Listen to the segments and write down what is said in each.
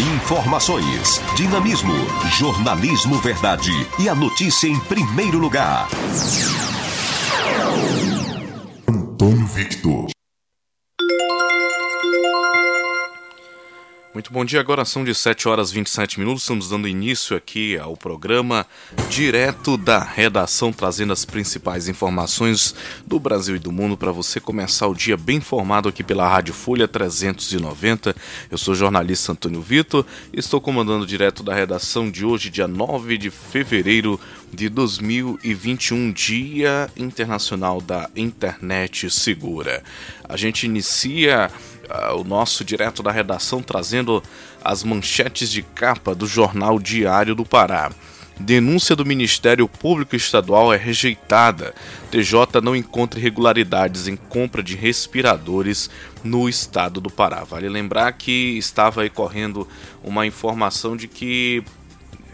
Informações, dinamismo, jornalismo verdade e a notícia em primeiro lugar. Antônio Victor. Muito bom dia, agora são de 7 horas 27 minutos. Estamos dando início aqui ao programa direto da redação, trazendo as principais informações do Brasil e do mundo para você começar o dia bem informado aqui pela Rádio Folha 390. Eu sou o jornalista Antônio Vitor estou comandando direto da redação de hoje, dia 9 de fevereiro de 2021, Dia Internacional da Internet Segura. A gente inicia o nosso direto da redação trazendo as manchetes de capa do jornal Diário do Pará. Denúncia do Ministério Público Estadual é rejeitada. TJ não encontra irregularidades em compra de respiradores no estado do Pará. Vale lembrar que estava aí correndo uma informação de que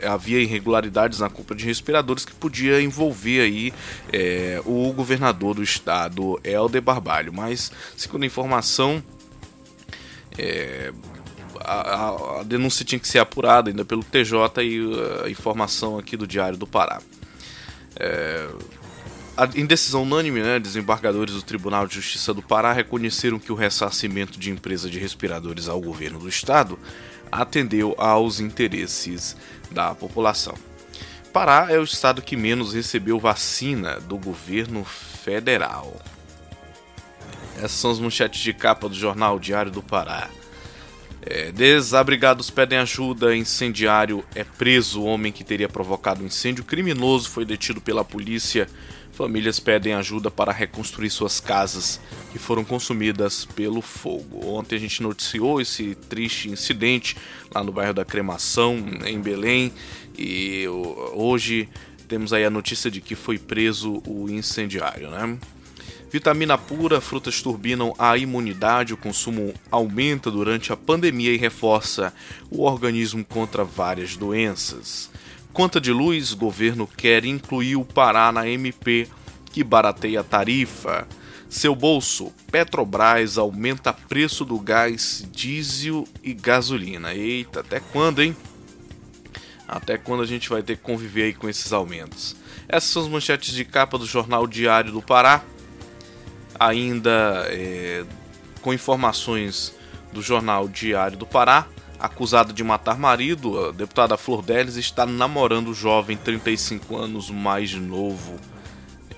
havia irregularidades na compra de respiradores que podia envolver aí é, o governador do estado, Helder Barbalho. Mas, segundo a informação, é, a, a, denúncia tinha que ser apurada ainda pelo TJ e uh, a informação aqui do Diário do Pará. É, a, em decisão unânime, né, desembargadores do Tribunal de Justiça do Pará reconheceram que o ressarcimento de empresa de respiradores ao governo do estado atendeu aos interesses da população. Pará é o estado que menos recebeu vacina do governo federal. Essas são as manchetes de capa do jornal Diário do Pará. É, desabrigados pedem ajuda, incendiário é preso, o homem que teria provocado o incêndio criminoso foi detido pela polícia. Famílias pedem ajuda para reconstruir suas casas que foram consumidas pelo fogo. Ontem a gente noticiou esse triste incidente lá no bairro da Cremação, em Belém, e hoje temos aí a notícia de que foi preso o incendiário, né? Vitamina pura, frutas turbinam a imunidade, o consumo aumenta durante a pandemia e reforça o organismo contra várias doenças. Conta de luz, governo quer incluir o Pará na MP, que barateia a tarifa. Seu bolso, Petrobras aumenta preço do gás, diesel e gasolina. Eita, até quando, hein? Até quando a gente vai ter que conviver aí com esses aumentos? Essas são as manchetes de capa do Jornal Diário do Pará ainda é, com informações do jornal Diário do Pará, acusada de matar marido, a deputada Flor Delis está namorando o jovem 35 anos mais novo.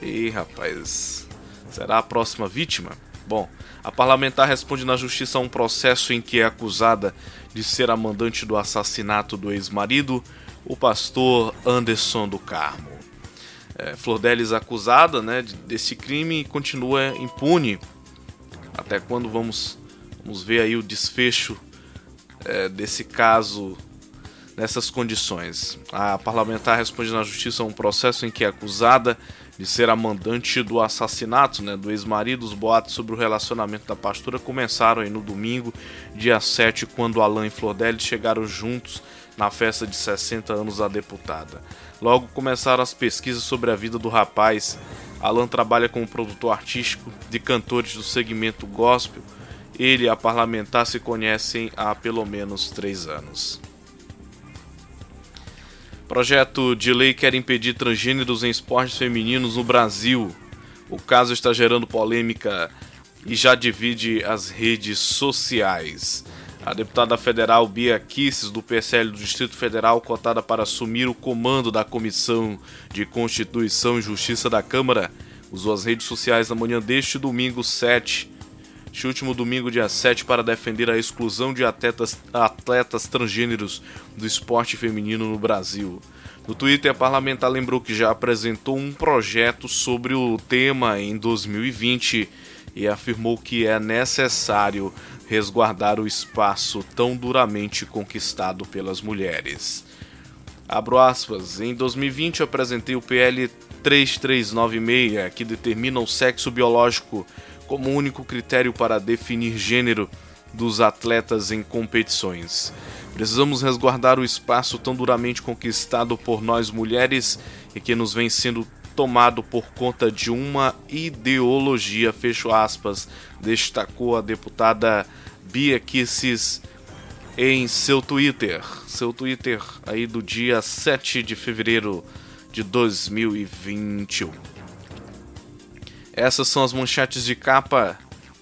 E rapaz, será a próxima vítima? Bom, a parlamentar responde na justiça a um processo em que é acusada de ser a mandante do assassinato do ex-marido, o pastor Anderson do Carmo é, Flor acusada né, desse crime continua impune. Até quando vamos, vamos ver aí o desfecho é, desse caso nessas condições. A parlamentar responde na justiça a um processo em que é acusada de ser a mandante do assassinato né, do ex-marido. Os boatos sobre o relacionamento da pastora começaram aí no domingo, dia 7, quando Alain e Flor Delis chegaram juntos na festa de 60 anos da deputada. Logo começaram as pesquisas sobre a vida do rapaz. Alan trabalha como produtor artístico de cantores do segmento gospel. Ele e a parlamentar se conhecem há pelo menos três anos. Projeto de lei quer impedir transgêneros em esportes femininos no Brasil. O caso está gerando polêmica e já divide as redes sociais. A deputada federal Bia Kisses, do PSL do Distrito Federal, cotada para assumir o comando da Comissão de Constituição e Justiça da Câmara, usou as redes sociais na manhã deste domingo 7, este último domingo, dia 7, para defender a exclusão de atletas, atletas transgêneros do esporte feminino no Brasil. No Twitter, a parlamentar lembrou que já apresentou um projeto sobre o tema em 2020 e afirmou que é necessário resguardar o espaço tão duramente conquistado pelas mulheres. Abro aspas, em 2020 apresentei o PL 3396, que determina o sexo biológico como único critério para definir gênero dos atletas em competições. Precisamos resguardar o espaço tão duramente conquistado por nós mulheres e que nos vem sendo tomado por conta de uma ideologia, fecho aspas, destacou a deputada Bia Kisses em seu Twitter. Seu Twitter aí do dia 7 de fevereiro de 2021. Essas são as manchetes de capa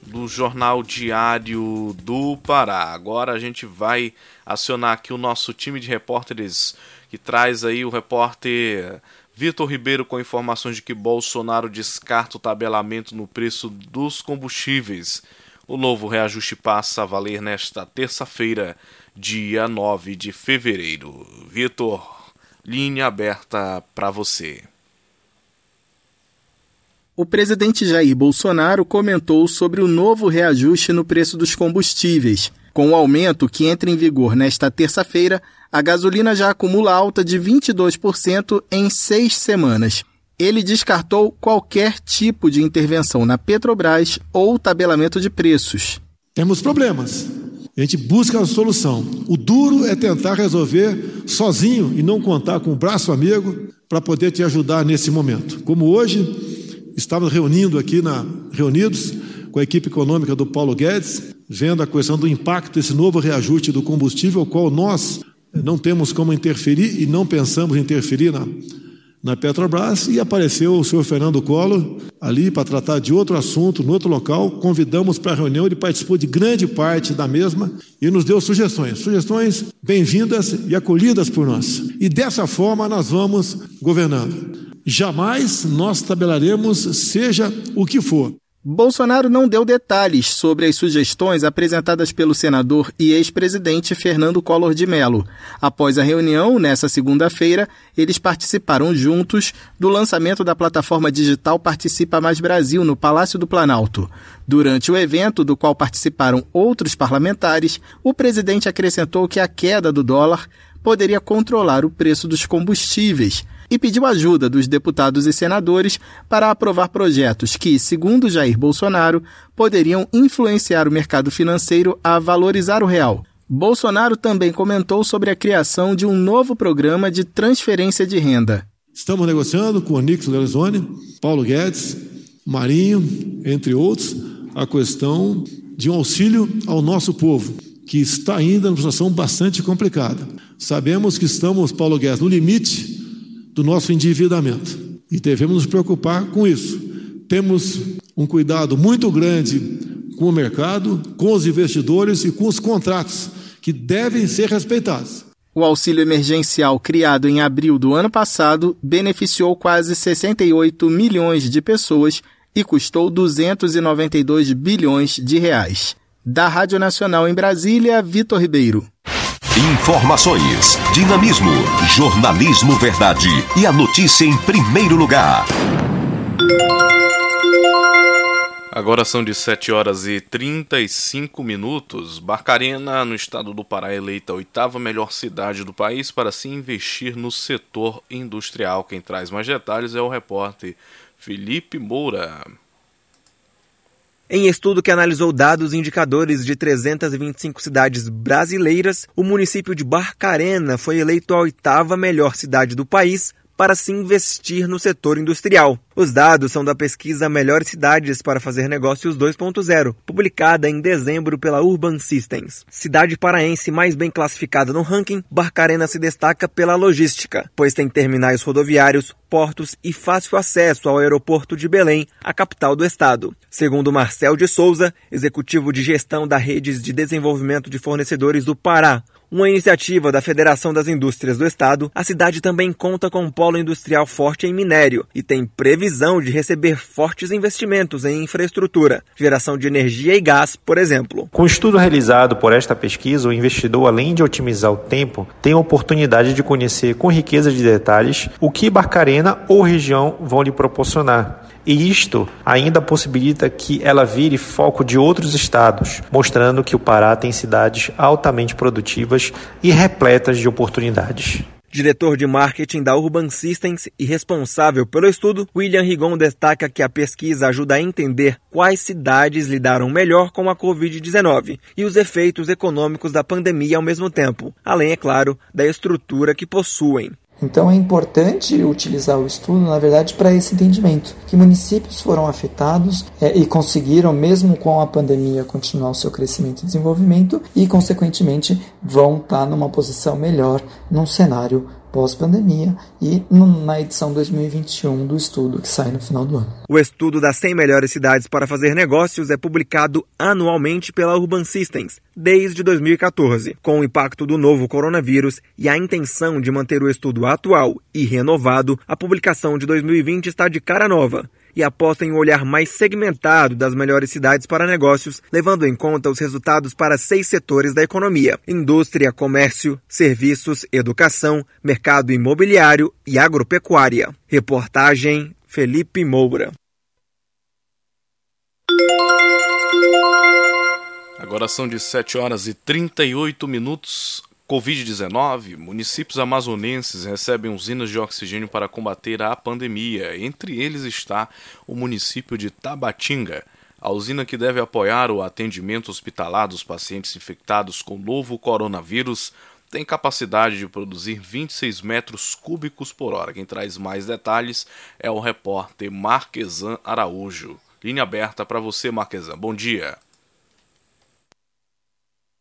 do Jornal Diário do Pará. Agora a gente vai acionar aqui o nosso time de repórteres que traz aí o repórter Vitor Ribeiro com informações de que Bolsonaro descarta o tabelamento no preço dos combustíveis. O novo reajuste passa a valer nesta terça-feira, dia 9 de fevereiro. Vitor, linha aberta para você. O presidente Jair Bolsonaro comentou sobre o novo reajuste no preço dos combustíveis. Com o aumento que entra em vigor nesta terça-feira, a gasolina já acumula alta de 22% em seis semanas. Ele descartou qualquer tipo de intervenção na Petrobras ou tabelamento de preços. Temos problemas. A gente busca a solução. O duro é tentar resolver sozinho e não contar com o braço amigo para poder te ajudar nesse momento. Como hoje, estávamos reunindo aqui na reunidos com a equipe econômica do Paulo Guedes, vendo a questão do impacto desse novo reajuste do combustível, o qual nós não temos como interferir e não pensamos interferir na, na Petrobras, e apareceu o senhor Fernando Collor ali para tratar de outro assunto, no outro local. Convidamos para a reunião, ele participou de grande parte da mesma e nos deu sugestões. Sugestões bem-vindas e acolhidas por nós. E dessa forma nós vamos governando. Jamais nós tabelaremos, seja o que for. Bolsonaro não deu detalhes sobre as sugestões apresentadas pelo senador e ex-presidente Fernando Collor de Mello. Após a reunião, nessa segunda-feira, eles participaram juntos do lançamento da plataforma digital Participa Mais Brasil no Palácio do Planalto. Durante o evento, do qual participaram outros parlamentares, o presidente acrescentou que a queda do dólar poderia controlar o preço dos combustíveis e pediu ajuda dos deputados e senadores para aprovar projetos que, segundo Jair Bolsonaro, poderiam influenciar o mercado financeiro a valorizar o real. Bolsonaro também comentou sobre a criação de um novo programa de transferência de renda. Estamos negociando com o Nix Lorenzoni, Paulo Guedes, Marinho, entre outros, a questão de um auxílio ao nosso povo, que está ainda numa situação bastante complicada. Sabemos que estamos, Paulo Guedes, no limite do nosso endividamento. E devemos nos preocupar com isso. Temos um cuidado muito grande com o mercado, com os investidores e com os contratos, que devem ser respeitados. O auxílio emergencial criado em abril do ano passado beneficiou quase 68 milhões de pessoas e custou 292 bilhões de reais. Da Rádio Nacional em Brasília, Vitor Ribeiro. Informações, dinamismo, jornalismo verdade e a notícia em primeiro lugar. Agora são de 7 horas e 35 minutos. Barcarena, no estado do Pará, eleita a oitava melhor cidade do país para se investir no setor industrial. Quem traz mais detalhes é o repórter Felipe Moura. Em estudo que analisou dados e indicadores de 325 cidades brasileiras, o município de Barcarena foi eleito a oitava melhor cidade do país para se investir no setor industrial. Os dados são da pesquisa Melhores Cidades para Fazer Negócios 2.0, publicada em dezembro pela Urban Systems. Cidade paraense mais bem classificada no ranking, Barcarena se destaca pela logística, pois tem terminais rodoviários, portos e fácil acesso ao aeroporto de Belém, a capital do estado. Segundo Marcel de Souza, executivo de gestão da Redes de Desenvolvimento de Fornecedores do Pará, uma iniciativa da Federação das Indústrias do Estado, a cidade também conta com um polo industrial forte em minério e tem previsão de receber fortes investimentos em infraestrutura, geração de energia e gás, por exemplo. Com o estudo realizado por esta pesquisa, o investidor, além de otimizar o tempo, tem a oportunidade de conhecer com riqueza de detalhes o que Barcarena ou região vão lhe proporcionar e isto ainda possibilita que ela vire foco de outros estados, mostrando que o Pará tem cidades altamente produtivas e repletas de oportunidades. Diretor de marketing da Urban Systems e responsável pelo estudo, William Rigon destaca que a pesquisa ajuda a entender quais cidades lidaram melhor com a Covid-19 e os efeitos econômicos da pandemia ao mesmo tempo, além, é claro, da estrutura que possuem. Então é importante utilizar o estudo, na verdade, para esse entendimento, que municípios foram afetados é, e conseguiram, mesmo com a pandemia, continuar o seu crescimento e desenvolvimento e, consequentemente, vão estar numa posição melhor num cenário pós-pandemia e na edição 2021 do estudo que sai no final do ano. O estudo das 100 melhores cidades para fazer negócios é publicado anualmente pela Urban Systems desde 2014. Com o impacto do novo coronavírus e a intenção de manter o estudo atual e renovado, a publicação de 2020 está de cara nova e aposta em um olhar mais segmentado das melhores cidades para negócios, levando em conta os resultados para seis setores da economia: indústria, comércio, serviços, educação, mercado imobiliário e agropecuária. Reportagem Felipe Moura. Agora são de 7 horas e 38 minutos. Covid-19, municípios amazonenses recebem usinas de oxigênio para combater a pandemia. Entre eles está o município de Tabatinga. A usina que deve apoiar o atendimento hospitalar dos pacientes infectados com o novo coronavírus tem capacidade de produzir 26 metros cúbicos por hora. Quem traz mais detalhes é o repórter Marquesan Araújo. Linha aberta para você, Marquesan. Bom dia.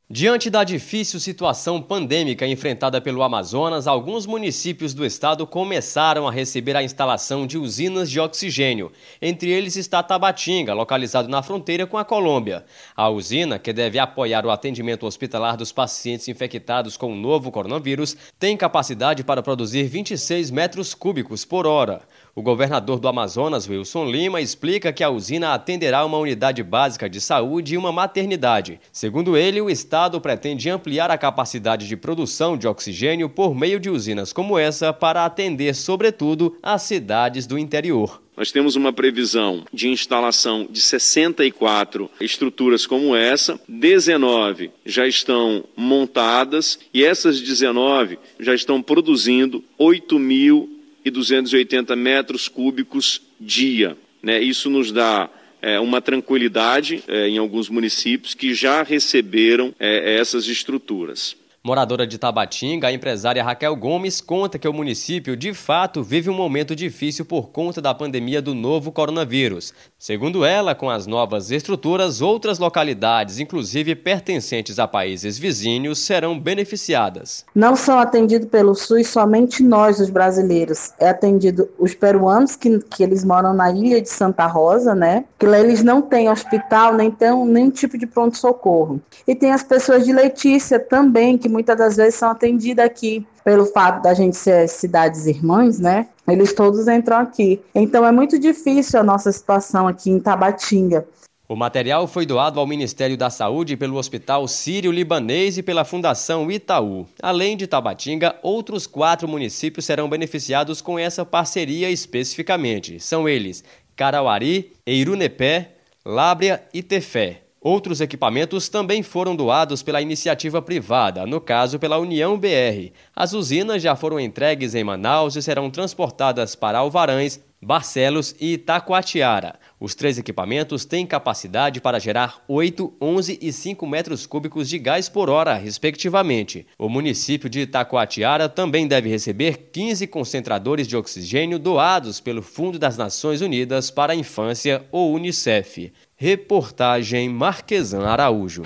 Diante da difícil situação pandêmica enfrentada pelo Amazonas, alguns municípios do estado começaram a receber a instalação de usinas de oxigênio. Entre eles está Tabatinga, localizado na fronteira com a Colômbia. A usina, que deve apoiar o atendimento hospitalar dos pacientes infectados com o novo coronavírus, tem capacidade para produzir 26 metros cúbicos por hora. O governador do Amazonas, Wilson Lima, explica que a usina atenderá uma unidade básica de saúde e uma maternidade. Segundo ele, o Estado pretende ampliar a capacidade de produção de oxigênio por meio de usinas como essa para atender, sobretudo, as cidades do interior. Nós temos uma previsão de instalação de 64 estruturas como essa, 19 já estão montadas e essas 19 já estão produzindo 8 mil e 280 metros cúbicos dia. Né? Isso nos dá é, uma tranquilidade é, em alguns municípios que já receberam é, essas estruturas. Moradora de Tabatinga, a empresária Raquel Gomes conta que o município de fato vive um momento difícil por conta da pandemia do novo coronavírus. Segundo ela, com as novas estruturas, outras localidades, inclusive pertencentes a países vizinhos, serão beneficiadas. Não são atendidos pelo SUS somente nós, os brasileiros. É atendido os peruanos, que, que eles moram na ilha de Santa Rosa, né? Que lá eles não têm hospital, nem têm nenhum tipo de pronto-socorro. E tem as pessoas de Letícia também, que muitas das vezes são atendidas aqui pelo fato da gente ser cidades irmãs, né? Eles todos entram aqui. Então é muito difícil a nossa situação aqui em Tabatinga. O material foi doado ao Ministério da Saúde pelo Hospital Sírio-Libanês e pela Fundação Itaú. Além de Tabatinga, outros quatro municípios serão beneficiados com essa parceria especificamente. São eles Carauari, Eirunepé, Lábrea e Tefé. Outros equipamentos também foram doados pela iniciativa privada, no caso pela União BR. As usinas já foram entregues em Manaus e serão transportadas para Alvarães, Barcelos e Itacoatiara. Os três equipamentos têm capacidade para gerar 8, 11 e 5 metros cúbicos de gás por hora, respectivamente. O município de Itacoatiara também deve receber 15 concentradores de oxigênio doados pelo Fundo das Nações Unidas para a Infância, ou Unicef. Reportagem Marquesan Araújo.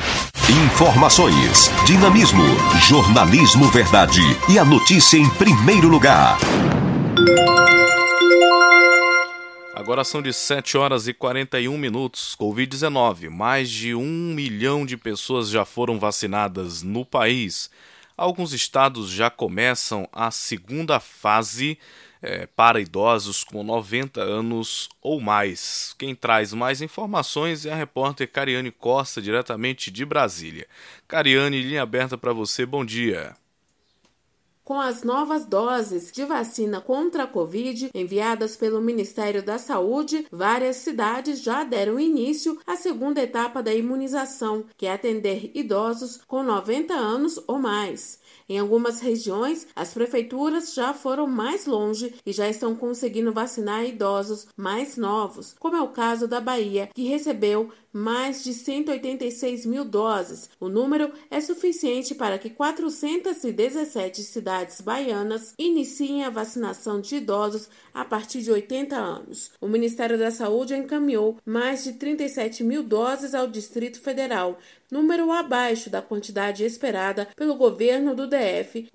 Informações, dinamismo, jornalismo verdade e a notícia em primeiro lugar. Agora são de 7 horas e 41 minutos. Covid-19. Mais de um milhão de pessoas já foram vacinadas no país. Alguns estados já começam a segunda fase é, para idosos com 90 anos ou mais. Quem traz mais informações é a repórter Cariane Costa, diretamente de Brasília. Cariane, linha aberta para você, bom dia. Com as novas doses de vacina contra a Covid enviadas pelo Ministério da Saúde, várias cidades já deram início à segunda etapa da imunização, que é atender idosos com 90 anos ou mais. Em algumas regiões, as prefeituras já foram mais longe e já estão conseguindo vacinar idosos mais novos, como é o caso da Bahia, que recebeu mais de 186 mil doses. O número é suficiente para que 417 cidades baianas iniciem a vacinação de idosos a partir de 80 anos. O Ministério da Saúde encaminhou mais de 37 mil doses ao Distrito Federal, número abaixo da quantidade esperada pelo governo do DF,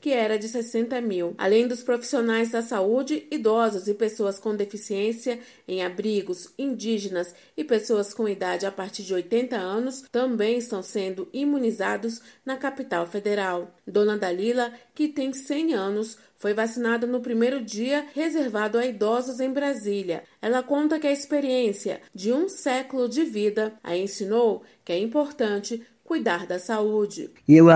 que era de 60 mil. Além dos profissionais da saúde, idosos e pessoas com deficiência em abrigos, indígenas e pessoas com idade a partir de 80 anos também estão sendo imunizados na capital federal. Dona Dalila, que tem 100 anos, foi vacinada no primeiro dia reservado a idosos em Brasília. Ela conta que a experiência de um século de vida a ensinou que é importante cuidar da saúde. Eu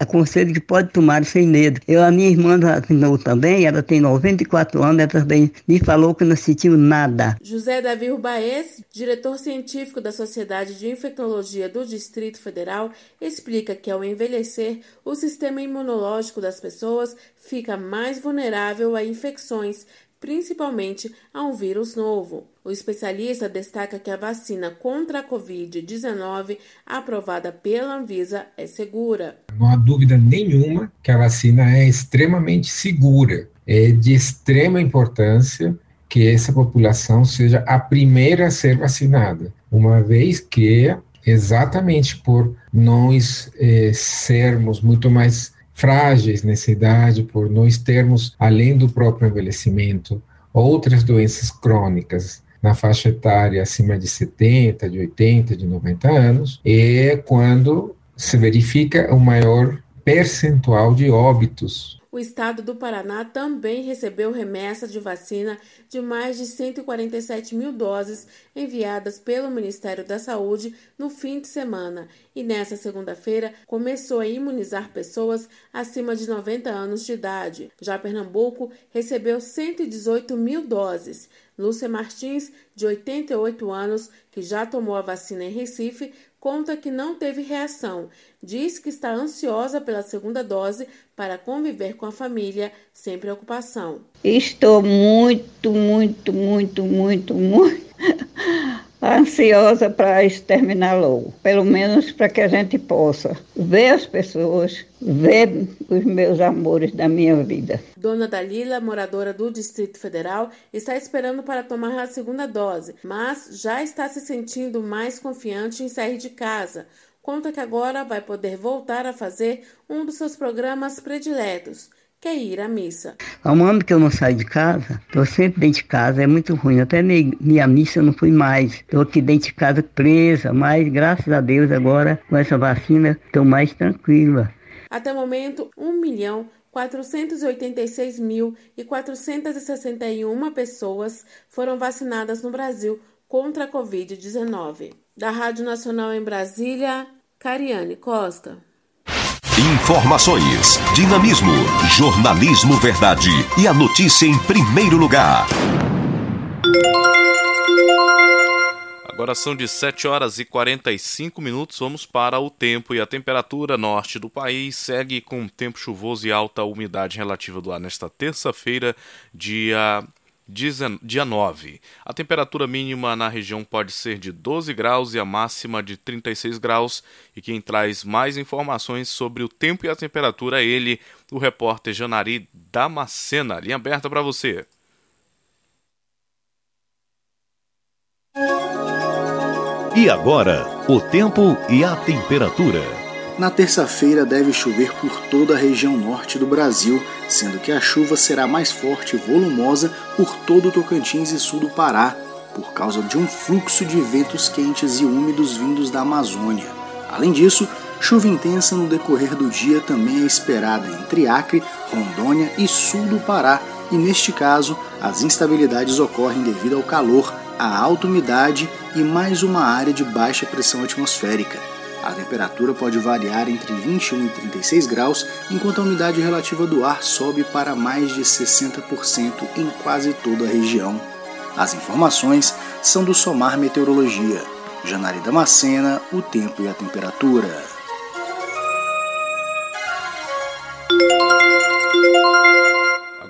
aconselho que pode tomar sem medo. Eu, a minha irmã vacinou também, ela tem 94 anos, ela também me falou que não sentiu nada. José Davi Urbaez, diretor científico da Sociedade de Infectologia do Distrito Federal, explica que ao envelhecer, o sistema imunológico das pessoas fica mais vulnerável a infecções, principalmente a um vírus novo. O especialista destaca que a vacina contra a Covid-19, aprovada pela Anvisa, é segura. Não há dúvida nenhuma que a vacina é extremamente segura. É de extrema importância que essa população seja a primeira a ser vacinada, uma vez que, exatamente por nós eh, sermos muito mais frágeis nessa idade, por nós termos, além do próprio envelhecimento, outras doenças crônicas na faixa etária acima de 70, de 80, de 90 anos, é quando se verifica o maior percentual de óbitos o estado do Paraná também recebeu remessa de vacina de mais de 147 mil doses enviadas pelo Ministério da Saúde no fim de semana e nessa segunda-feira começou a imunizar pessoas acima de 90 anos de idade. Já Pernambuco recebeu 118 mil doses. Lúcia Martins, de 88 anos, que já tomou a vacina em Recife, conta que não teve reação. Diz que está ansiosa pela segunda dose para conviver com a família sem preocupação. Estou muito, muito, muito, muito, muito ansiosa para isso terminar logo. Pelo menos para que a gente possa ver as pessoas, ver os meus amores da minha vida. Dona Dalila, moradora do Distrito Federal, está esperando para tomar a segunda dose, mas já está se sentindo mais confiante em sair de casa. Conta que agora vai poder voltar a fazer um dos seus programas prediletos quer ir à missa. Há um ano que eu não saio de casa, estou sempre dentro de casa, é muito ruim. Até minha missa eu não fui mais. Estou aqui dentro de casa presa, mas graças a Deus agora com essa vacina estou mais tranquila. Até o momento, 1 milhão 486.461 pessoas foram vacinadas no Brasil contra a Covid-19. Da Rádio Nacional em Brasília, Cariane Costa. Informações, dinamismo, jornalismo verdade e a notícia em primeiro lugar. Agora são de 7 horas e 45 minutos. Vamos para o tempo e a temperatura norte do país segue com tempo chuvoso e alta umidade relativa do ar nesta terça-feira, dia dia 9. A temperatura mínima na região pode ser de 12 graus e a máxima de 36 graus. E quem traz mais informações sobre o tempo e a temperatura é ele, o repórter Janari Damascena. Linha aberta para você. E agora, o tempo e a temperatura. Na terça-feira deve chover por toda a região norte do Brasil, sendo que a chuva será mais forte e volumosa por todo o Tocantins e sul do Pará, por causa de um fluxo de ventos quentes e úmidos vindos da Amazônia. Além disso, chuva intensa no decorrer do dia também é esperada entre Acre, Rondônia e sul do Pará, e neste caso, as instabilidades ocorrem devido ao calor, à alta umidade e mais uma área de baixa pressão atmosférica. A temperatura pode variar entre 21 e 36 graus, enquanto a umidade relativa do ar sobe para mais de 60% em quase toda a região. As informações são do Somar Meteorologia. Janari Damascena, o tempo e a temperatura.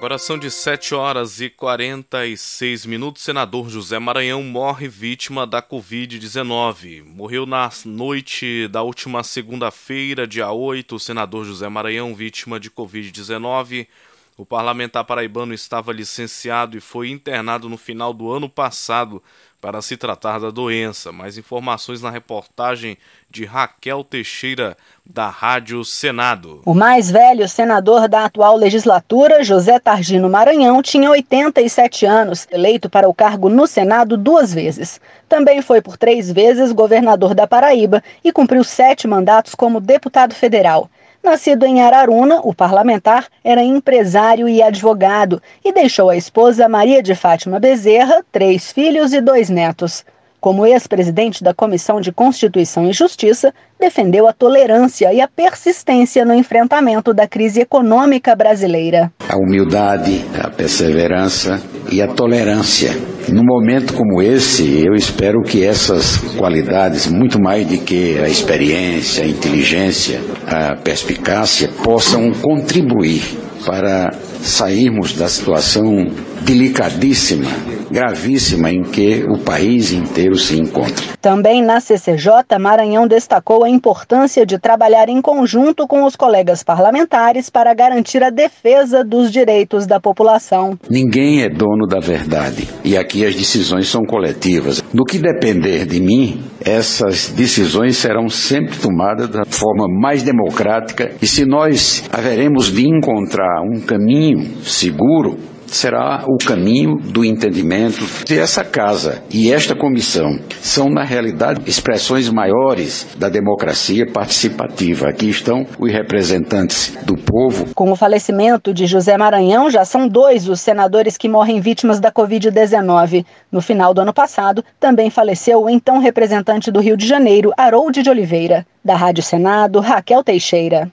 Agora são de 7 horas e 46 minutos. Senador José Maranhão morre vítima da Covid-19. Morreu na noite da última segunda-feira, dia 8. O senador José Maranhão, vítima de Covid-19. O parlamentar paraibano estava licenciado e foi internado no final do ano passado para se tratar da doença. Mais informações na reportagem de Raquel Teixeira, da Rádio Senado. O mais velho senador da atual legislatura, José Targino Maranhão, tinha 87 anos, eleito para o cargo no Senado duas vezes. Também foi por três vezes governador da Paraíba e cumpriu sete mandatos como deputado federal. Nascido em Araruna, o parlamentar era empresário e advogado e deixou a esposa Maria de Fátima Bezerra, três filhos e dois netos. Como ex-presidente da Comissão de Constituição e Justiça, defendeu a tolerância e a persistência no enfrentamento da crise econômica brasileira. A humildade, a perseverança e a tolerância. Num momento como esse, eu espero que essas qualidades, muito mais do que a experiência, a inteligência, a perspicácia, possam contribuir para sairmos da situação delicadíssima, gravíssima em que o país inteiro se encontra. Também na CCJ, Maranhão destacou a importância de trabalhar em conjunto com os colegas parlamentares para garantir a defesa dos direitos da população. Ninguém é dono da verdade e aqui as decisões são coletivas. No que depender de mim, essas decisões serão sempre tomadas da forma mais democrática e se nós haveremos de encontrar um caminho seguro será o caminho do entendimento. Se essa casa e esta comissão são, na realidade, expressões maiores da democracia participativa. Aqui estão os representantes do povo. Com o falecimento de José Maranhão, já são dois os senadores que morrem vítimas da Covid-19. No final do ano passado, também faleceu o então representante do Rio de Janeiro, Harold de Oliveira. Da Rádio Senado, Raquel Teixeira.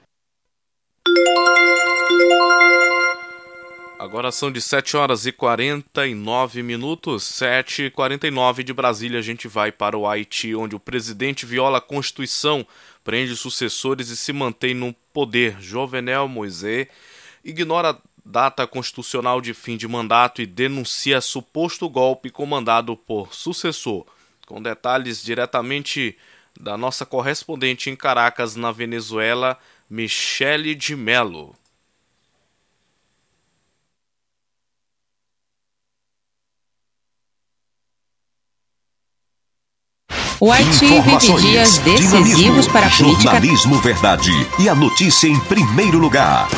Agora são de 7 horas e 49 minutos, 7 e 49 de Brasília. A gente vai para o Haiti, onde o presidente viola a Constituição, prende sucessores e se mantém no poder. Jovenel Moisés ignora data constitucional de fim de mandato e denuncia suposto golpe comandado por sucessor. Com detalhes diretamente da nossa correspondente em Caracas, na Venezuela, Michele de Mello. O Haiti vive dias decisivos para a política. Jornalismo Verdade e a notícia em primeiro lugar.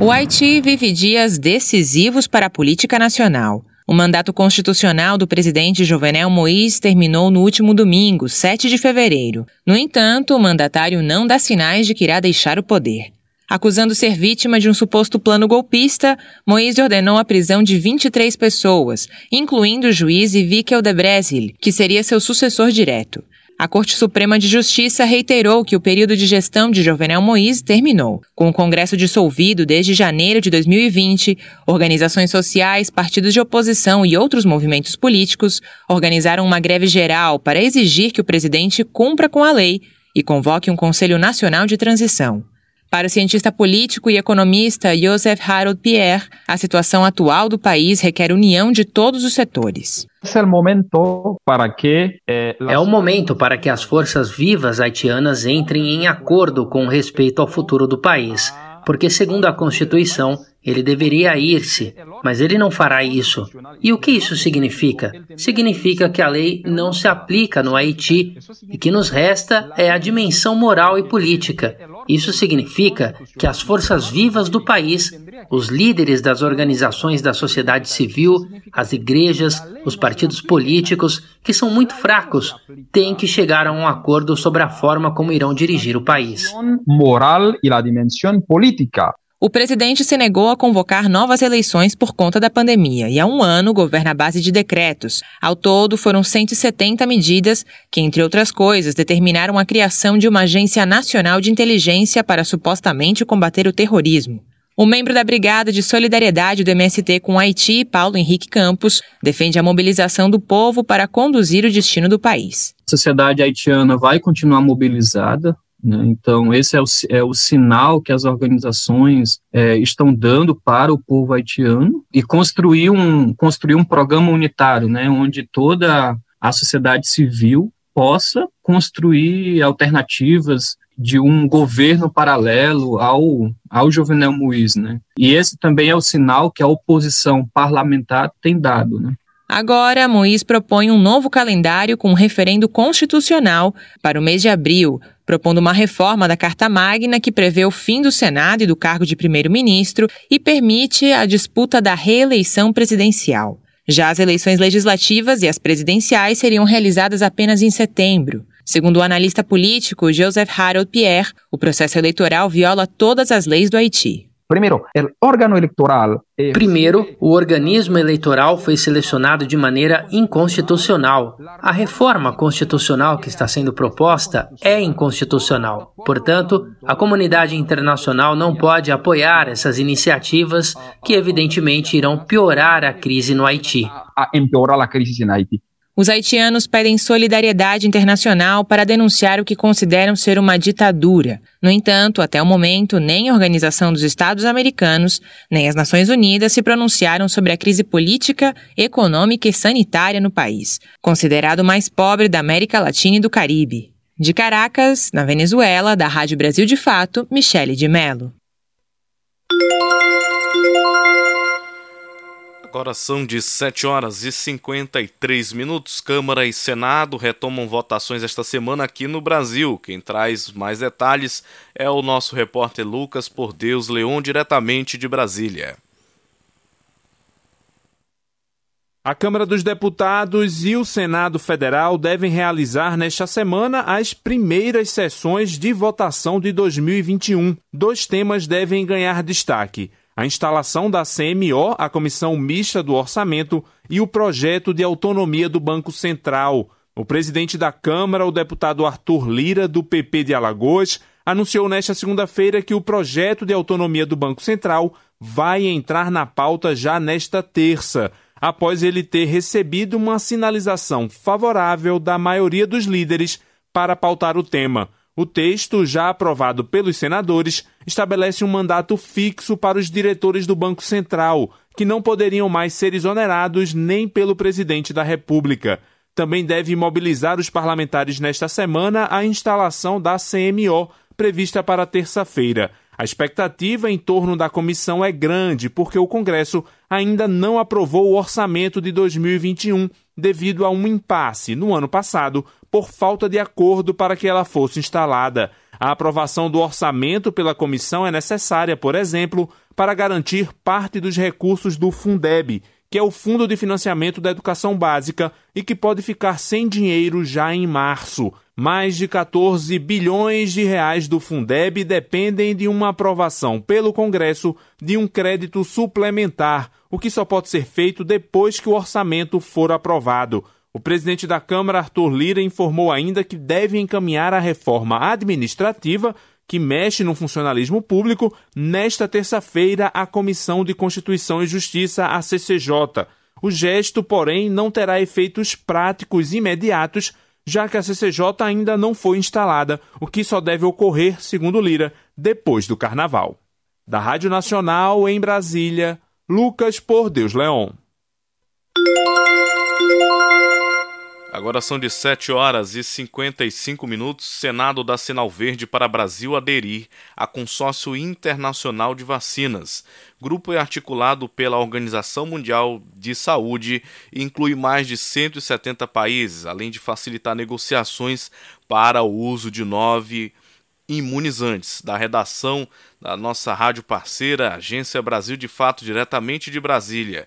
O Haiti vive dias decisivos para a política nacional. O mandato constitucional do presidente Jovenel Moïse terminou no último domingo, 7 de fevereiro. No entanto, o mandatário não dá sinais de que irá deixar o poder. Acusando ser vítima de um suposto plano golpista, Moise ordenou a prisão de 23 pessoas, incluindo o juiz Ivikel de Bresil, que seria seu sucessor direto. A Corte Suprema de Justiça reiterou que o período de gestão de Jovenel Moïse terminou. Com o Congresso dissolvido desde janeiro de 2020, organizações sociais, partidos de oposição e outros movimentos políticos organizaram uma greve geral para exigir que o presidente cumpra com a lei e convoque um Conselho Nacional de Transição. Para o cientista político e economista Joseph Harold Pierre, a situação atual do país requer união de todos os setores. É o momento para que eh, é o momento para que as forças vivas haitianas entrem em acordo com respeito ao futuro do país, porque segundo a Constituição ele deveria ir-se, mas ele não fará isso. E o que isso significa? Significa que a lei não se aplica no Haiti e que nos resta é a dimensão moral e política. Isso significa que as forças vivas do país, os líderes das organizações da sociedade civil, as igrejas, os partidos políticos, que são muito fracos, têm que chegar a um acordo sobre a forma como irão dirigir o país. Moral e a dimensão política o presidente se negou a convocar novas eleições por conta da pandemia e há um ano governa à base de decretos. Ao todo, foram 170 medidas que, entre outras coisas, determinaram a criação de uma agência nacional de inteligência para supostamente combater o terrorismo. O membro da Brigada de Solidariedade do MST com Haiti, Paulo Henrique Campos, defende a mobilização do povo para conduzir o destino do país. A sociedade haitiana vai continuar mobilizada, Né? Então, esse é o, é o sinal que as organizações é, estão dando para o povo haitiano e construir um, construir um programa unitário, né, onde toda a sociedade civil possa construir alternativas de um governo paralelo ao, ao Jovenel Moïse, né? E esse também é o sinal que a oposição parlamentar tem dado, né? Agora, Moïse propõe um novo calendário com um referendo constitucional para o mês de abril, propondo uma reforma da Carta Magna que prevê o fim do Senado e do cargo de primeiro-ministro e permite a disputa da reeleição presidencial. Já as eleições legislativas e as presidenciais seriam realizadas apenas em setembro. Segundo o analista político Joseph Harold Pierre, o processo eleitoral viola todas as leis do Haiti. Primeiro, Primeiro, o organismo eleitoral foi selecionado de maneira inconstitucional. A reforma constitucional que está sendo proposta é inconstitucional. Portanto, a comunidade internacional não pode apoiar essas iniciativas que, evidentemente, irão piorar a crise no Haiti. A empeorar a crise no Haiti. Os haitianos pedem solidariedade internacional para denunciar o que consideram ser uma ditadura. No entanto, até o momento, nem a Organização dos Estados Americanos, nem as Nações Unidas se pronunciaram sobre a crise política, econômica e sanitária no país, considerado o mais pobre da América Latina e do Caribe. De Caracas, na Venezuela, da Rádio Brasil de Fato, Michele de Mello. Agora são de 7 horas e 53 minutos. Câmara e Senado retomam votações esta semana aqui no Brasil. Quem traz mais detalhes é o nosso repórter Lucas Por Deus Leon, diretamente de Brasília. A Câmara dos Deputados e o Senado Federal devem realizar nesta semana as primeiras sessões de votação de 2021. Dois temas devem ganhar destaque a instalação da CMO, a Comissão Mista do Orçamento, e o projeto de autonomia do Banco Central. O presidente da Câmara, o deputado Arthur Lira, do PP de Alagoas, anunciou nesta segunda-feira que o projeto de autonomia do Banco Central vai entrar na pauta já nesta terça, após ele ter recebido uma sinalização favorável da maioria dos líderes para pautar o tema. O texto, já aprovado pelos senadores, estabelece um mandato fixo para os diretores do Banco Central, que não poderiam mais ser exonerados nem pelo presidente da República. Também deve mobilizar os parlamentares nesta semana a instalação da CMO, prevista para terça-feira. A expectativa em torno da comissão é grande, porque o Congresso ainda não aprovou o orçamento de 2021 devido a um impasse no ano passado por falta de acordo para que ela fosse instalada. A aprovação do orçamento pela comissão é necessária, por exemplo, para garantir parte dos recursos do Fundeb, que é o Fundo de Financiamento da Educação Básica e que pode ficar sem dinheiro já em março. Mais de 14 bilhões de reais do Fundeb dependem de uma aprovação pelo Congresso de um crédito suplementar, o que só pode ser feito depois que o orçamento for aprovado. O presidente da Câmara, Arthur Lira, informou ainda que deve encaminhar a reforma administrativa que mexe no funcionalismo público nesta terça-feira à Comissão de Constituição e Justiça, a CCJ. O gesto, porém, não terá efeitos práticos imediatos, já que a CCJ ainda não foi instalada, o que só deve ocorrer, segundo Lira, depois do Carnaval. Da Rádio Nacional, em Brasília, Lucas Por Deus Leon. Agora são de 7 horas e 55 minutos. Senado dá sinal verde para Brasil aderir a consórcio internacional de vacinas. Grupo é articulado pela Organização Mundial de Saúde e inclui mais de 170 países, além de facilitar negociações para o uso de nove imunizantes. Da redação da nossa rádio parceira, Agência Brasil de Fato, diretamente de Brasília.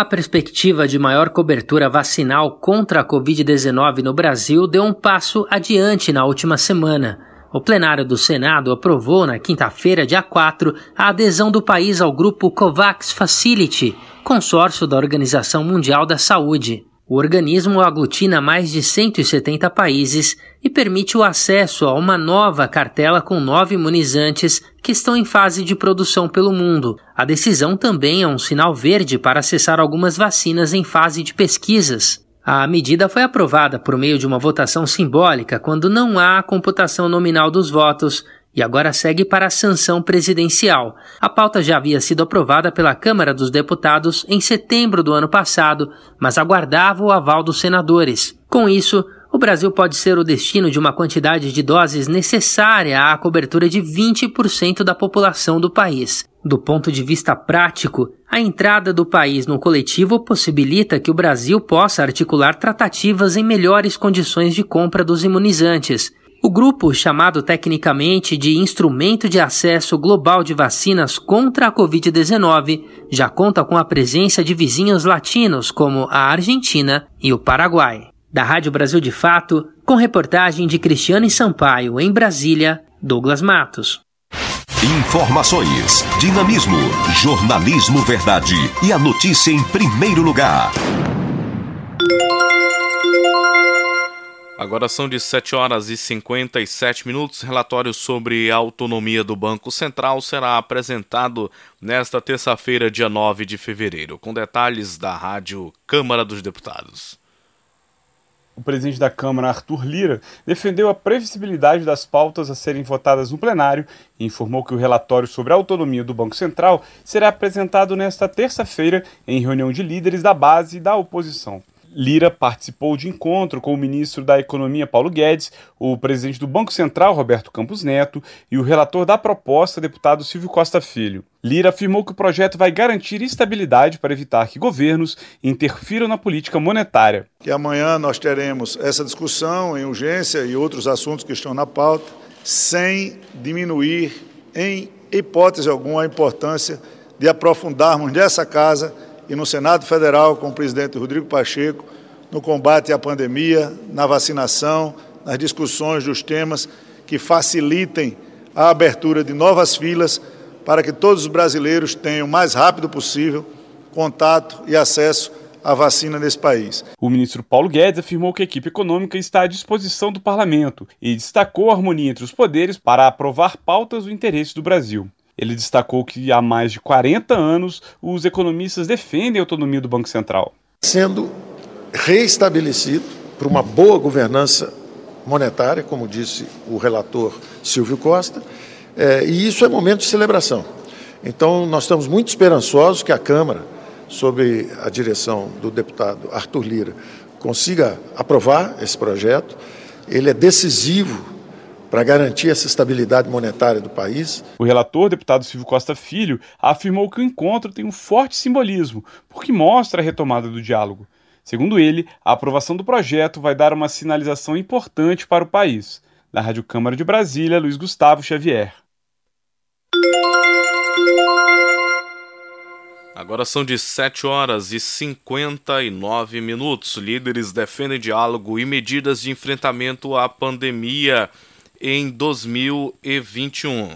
A perspectiva de maior cobertura vacinal contra a Covid-19 no Brasil deu um passo adiante na última semana. O plenário do Senado aprovou na quinta-feira, dia 4, a adesão do país ao grupo COVAX Facility, consórcio da Organização Mundial da Saúde. O organismo aglutina mais de 170 países e permite o acesso a uma nova cartela com nove imunizantes que estão em fase de produção pelo mundo. A decisão também é um sinal verde para acessar algumas vacinas em fase de pesquisas. A medida foi aprovada por meio de uma votação simbólica quando não há computação nominal dos votos e agora segue para a sanção presidencial. A pauta já havia sido aprovada pela Câmara dos Deputados em setembro do ano passado, mas aguardava o aval dos senadores. Com isso, o Brasil pode ser o destino de uma quantidade de doses necessária à cobertura de 20% da população do país. Do ponto de vista prático, a entrada do país no coletivo possibilita que o Brasil possa articular tratativas em melhores condições de compra dos imunizantes. O grupo, chamado tecnicamente de Instrumento de Acesso Global de Vacinas contra a Covid-19, já conta com a presença de vizinhos latinos como a Argentina e o Paraguai. Da Rádio Brasil de Fato, com reportagem de Cristiane Sampaio, em Brasília, Douglas Matos. Informações, dinamismo, jornalismo verdade e a notícia em primeiro lugar. Agora são de 7 horas e 57 minutos. Relatório sobre a autonomia do Banco Central será apresentado nesta terça-feira, dia 9 de fevereiro, com detalhes da Rádio Câmara dos Deputados o presidente da Câmara, Arthur Lira, defendeu a previsibilidade das pautas a serem votadas no plenário e informou que o relatório sobre a autonomia do Banco Central será apresentado nesta terça-feira em reunião de líderes da base da oposição. Lira participou de encontro com o ministro da Economia Paulo Guedes, o presidente do Banco Central Roberto Campos Neto e o relator da proposta, deputado Silvio Costa Filho. Lira afirmou que o projeto vai garantir estabilidade para evitar que governos interfiram na política monetária. Que amanhã nós teremos essa discussão em urgência e outros assuntos que estão na pauta, sem diminuir em hipótese alguma a importância de aprofundarmos nessa casa e no Senado Federal com o presidente Rodrigo Pacheco no combate à pandemia, na vacinação, nas discussões dos temas que facilitem a abertura de novas filas para que todos os brasileiros tenham o mais rápido possível contato e acesso à vacina nesse país. O ministro Paulo Guedes afirmou que a equipe econômica está à disposição do parlamento e destacou a harmonia entre os poderes para aprovar pautas do interesse do Brasil. Ele destacou que há mais de 40 anos os economistas defendem a autonomia do Banco Central. Sendo reestabelecido por uma boa governança monetária, como disse o relator Silvio Costa, é, e isso é momento de celebração. Então, nós estamos muito esperançosos que a Câmara, sob a direção do deputado Arthur Lira, consiga aprovar esse projeto. Ele é decisivo para garantir essa estabilidade monetária do país. O relator, deputado Silvio Costa Filho, afirmou que o encontro tem um forte simbolismo, porque mostra a retomada do diálogo. Segundo ele, a aprovação do projeto vai dar uma sinalização importante para o país. Da Rádio Câmara de Brasília, Luiz Gustavo Xavier. Agora são de 7 horas e 59 minutos. Líderes defendem diálogo e medidas de enfrentamento à pandemia em 2021.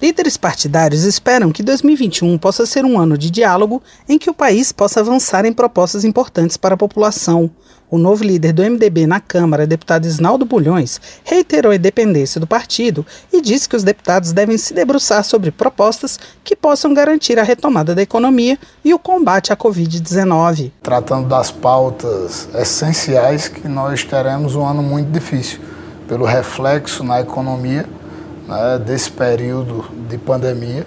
Líderes partidários esperam que 2021 possa ser um ano de diálogo em que o país possa avançar em propostas importantes para a população. O novo líder do MDB na Câmara, deputado Isnaldo Bulhões, reiterou a independência do partido e disse que os deputados devem se debruçar sobre propostas que possam garantir a retomada da economia e o combate à Covid-19. Tratando das pautas essenciais que nós teremos um ano muito difícil pelo reflexo na economia né, desse período de pandemia,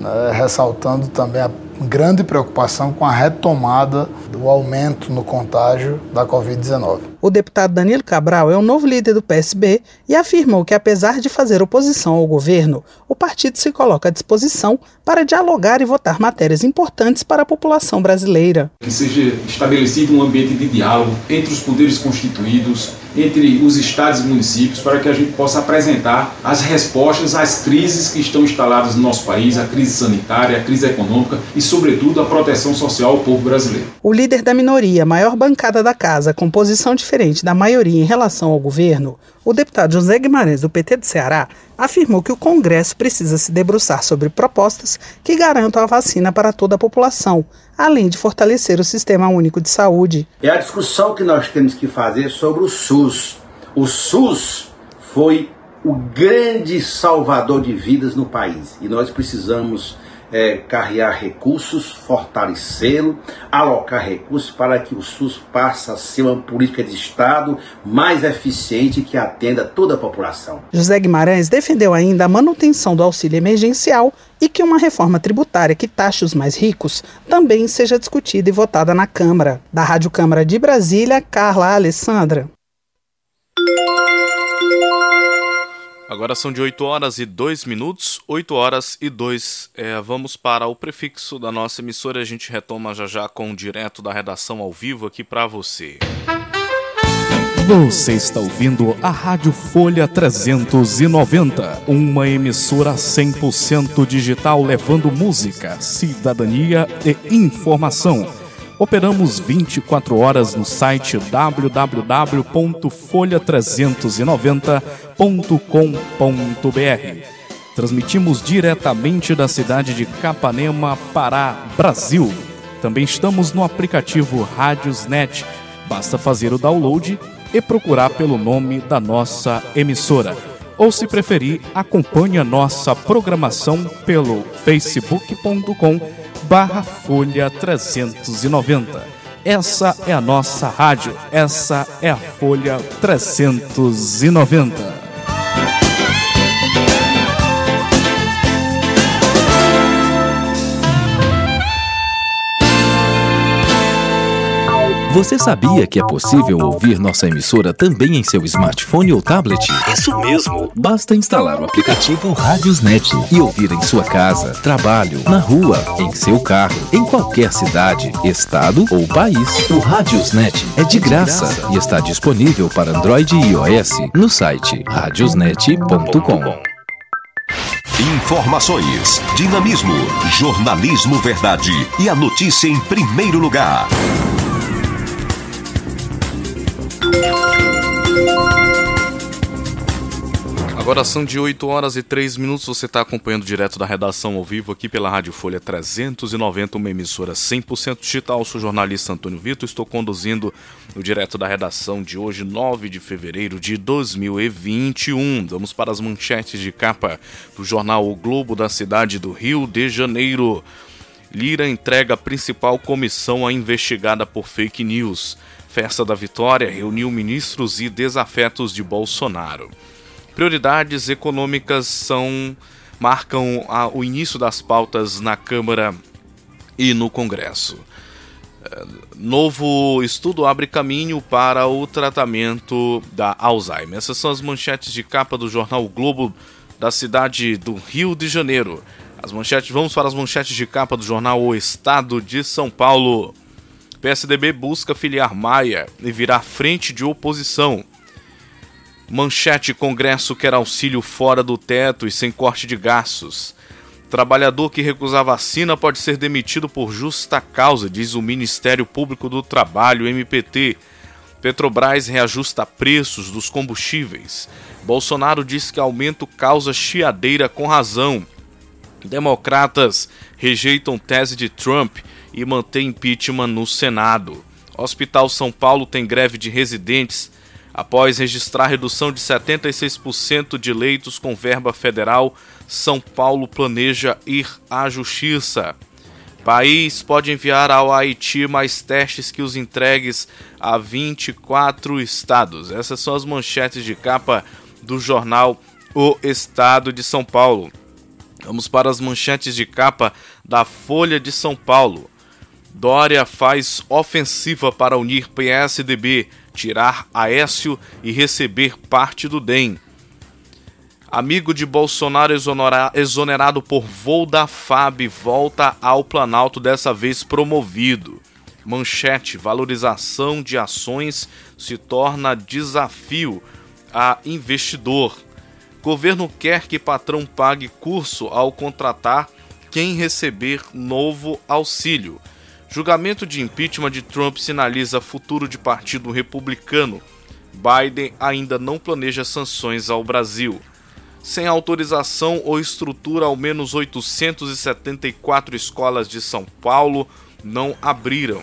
né, ressaltando também a grande preocupação com a retomada do aumento no contágio da Covid-19. O deputado Danilo Cabral é o novo líder do PSB e afirmou que, apesar de fazer oposição ao governo, o partido se coloca à disposição para dialogar e votar matérias importantes para a população brasileira. Que seja estabelecido um ambiente de diálogo entre os poderes constituídos, entre os estados e municípios, para que a gente possa apresentar as respostas às crises que estão instaladas no nosso país, a crise sanitária, a crise econômica e, sobretudo, a proteção social ao povo brasileiro. O líder da minoria, maior bancada da casa, com posição diferente da maioria em relação ao governo, o deputado José Guimarães, do PT do Ceará, afirmou que o Congresso precisa se debruçar sobre propostas que garantam a vacina para toda a população, além de fortalecer o Sistema Único de Saúde. É a discussão que nós temos que fazer sobre o SUS. O SUS foi o grande salvador de vidas no país e nós precisamos é, carrear recursos, fortalecê-lo, alocar recursos para que o SUS passe a ser uma política de Estado mais eficiente que atenda toda a população. José Guimarães defendeu ainda a manutenção do auxílio emergencial e que uma reforma tributária que taxe os mais ricos também seja discutida e votada na Câmara. Da Rádio Câmara de Brasília, Carla Alessandra. Agora são de 8 horas e 2 minutos, 8 horas e 2. É, vamos para o prefixo da nossa emissora. A gente retoma já já com o direto da redação ao vivo aqui para você. Você está ouvindo a Rádio Folha 390, uma emissora 100% digital levando música, cidadania e informação Operamos 24 horas no site www.folha390.com.br. Transmitimos diretamente da cidade de Capanema, Pará, Brasil. Também estamos no aplicativo Rádiosnet. Basta fazer o download e procurar pelo nome da nossa emissora. Ou, se preferir, acompanhe a nossa programação pelo facebook.com barra Folha 390. Essa é a nossa rádio, essa é a Folha 390. Você sabia que é possível ouvir nossa emissora também em seu smartphone ou tablet? Isso mesmo! Basta instalar o aplicativo Radiosnet e ouvir em sua casa, trabalho, na rua, em seu carro, em qualquer cidade, estado ou país. O Radiosnet é de graça e está disponível para Android e iOS no site radiosnet.com. Informações, dinamismo, jornalismo verdade e a notícia em primeiro lugar. Agora são de 8 horas e 3 minutos. Você está acompanhando direto da redação ao vivo aqui pela Rádio Folha 390, uma emissora 100% digital. Sou o jornalista Antônio Vitor. Estou conduzindo o direto da redação de hoje, 9 de fevereiro de 2021. Vamos para as manchetes de capa do jornal O Globo da cidade do Rio de Janeiro. Lira entrega a principal comissão a investigada por fake news. Festa da Vitória reuniu ministros e desafetos de Bolsonaro. Prioridades econômicas são marcam a, o início das pautas na Câmara e no Congresso. É, novo estudo abre caminho para o tratamento da Alzheimer. Essas são as manchetes de capa do jornal o Globo da cidade do Rio de Janeiro. As manchetes, vamos para as manchetes de capa do jornal O Estado de São Paulo. PSDB busca filiar Maia e virar frente de oposição. Manchete Congresso quer auxílio fora do teto e sem corte de gastos. Trabalhador que recusar vacina pode ser demitido por justa causa, diz o Ministério Público do Trabalho, MPT. Petrobras reajusta preços dos combustíveis. Bolsonaro diz que aumento causa chiadeira com razão. Democratas rejeitam tese de Trump e mantém impeachment no Senado. Hospital São Paulo tem greve de residentes Após registrar redução de 76% de leitos com verba federal, São Paulo planeja ir à justiça. País pode enviar ao Haiti mais testes que os entregues a 24 estados. Essas são as manchetes de capa do jornal O Estado de São Paulo. Vamos para as manchetes de capa da Folha de São Paulo. Dória faz ofensiva para unir PSDB tirar Aécio e receber parte do DEM. Amigo de Bolsonaro exonerado por voo da FAB volta ao Planalto, dessa vez promovido. Manchete: valorização de ações se torna desafio a investidor. Governo quer que patrão pague curso ao contratar quem receber novo auxílio. Julgamento de impeachment de Trump sinaliza futuro de partido republicano. Biden ainda não planeja sanções ao Brasil. Sem autorização ou estrutura, ao menos 874 escolas de São Paulo não abriram.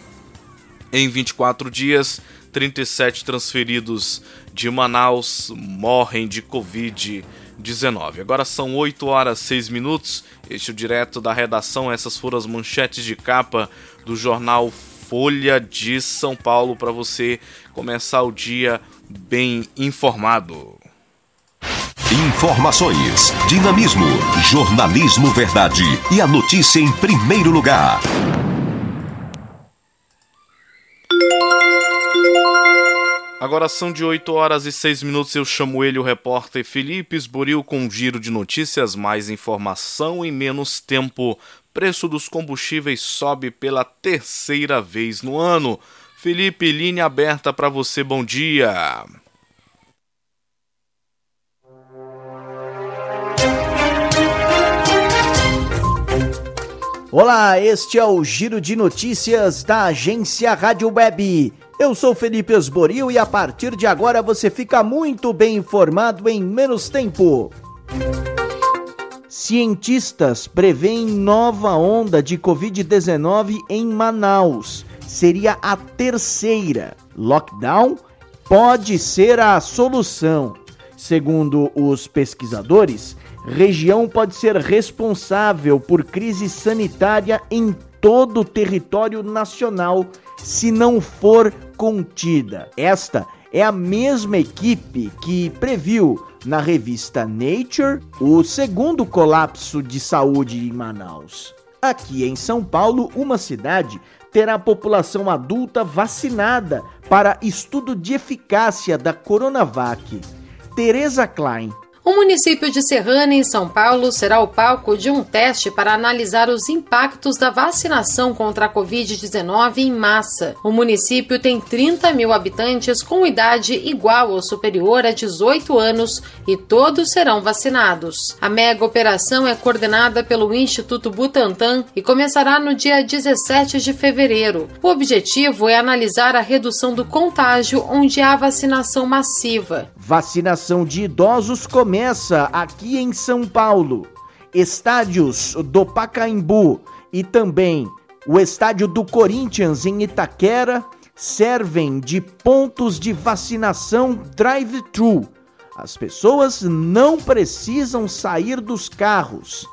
Em 24 dias, 37 transferidos de Manaus morrem de Covid-19. 19. Agora são 8 horas 6 minutos. Este é o direto da redação. Essas foram as manchetes de capa do jornal Folha de São Paulo para você começar o dia bem informado. Informações, dinamismo, jornalismo verdade e a notícia em primeiro lugar. Agora são de 8 horas e 6 minutos. Eu chamo ele, o repórter Felipe Esboril, com um giro de notícias, mais informação em menos tempo. Preço dos combustíveis sobe pela terceira vez no ano. Felipe, linha aberta para você, bom dia. Olá, este é o Giro de Notícias da agência Rádio Web. Eu sou Felipe Esboril e a partir de agora você fica muito bem informado em menos tempo. Cientistas preveem nova onda de Covid-19 em Manaus. Seria a terceira. Lockdown pode ser a solução. Segundo os pesquisadores, região pode ser responsável por crise sanitária em todo o território nacional se não for contida. Esta é a mesma equipe que previu na revista Nature o segundo colapso de saúde em Manaus. Aqui em São Paulo, uma cidade terá a população adulta vacinada para estudo de eficácia da Coronavac. Teresa Klein, o município de Serrana, em São Paulo, será o palco de um teste para analisar os impactos da vacinação contra a Covid-19 em massa. O município tem 30 mil habitantes com idade igual ou superior a 18 anos e todos serão vacinados. A mega operação é coordenada pelo Instituto Butantan e começará no dia 17 de fevereiro. O objetivo é analisar a redução do contágio onde há vacinação massiva. Vacinação de idosos começa aqui em São Paulo. Estádios do Pacaembu e também o estádio do Corinthians em Itaquera servem de pontos de vacinação drive-thru. As pessoas não precisam sair dos carros.